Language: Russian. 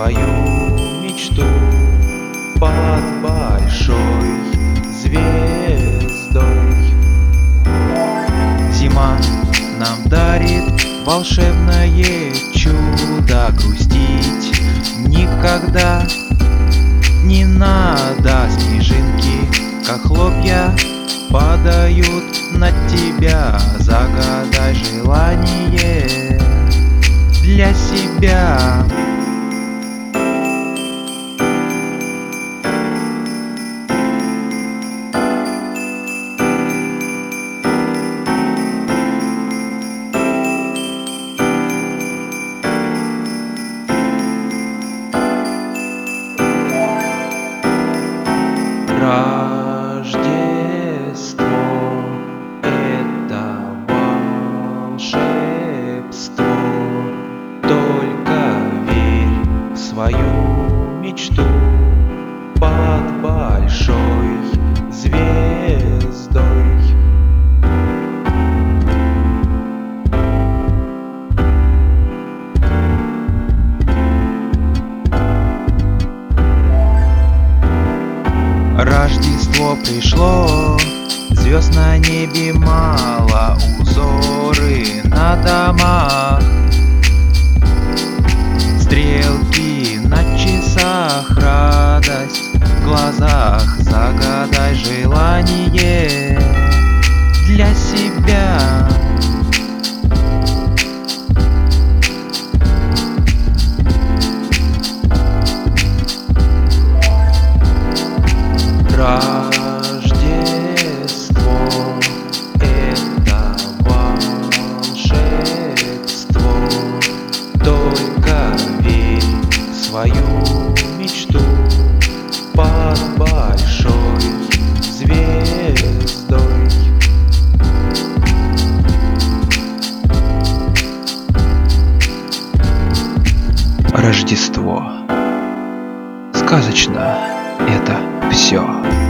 свою мечту под большой звездой. Зима нам дарит волшебное чудо, грустить никогда не надо. Снежинки, как хлопья, падают на тебя, загадай желание для себя. Свою мечту под большой звездой. Рождество пришло, звезд на небе мало, узоры часах, радость в глазах, загадай желание для себя. Свою большой звездой. Рождество. Сказочно это все.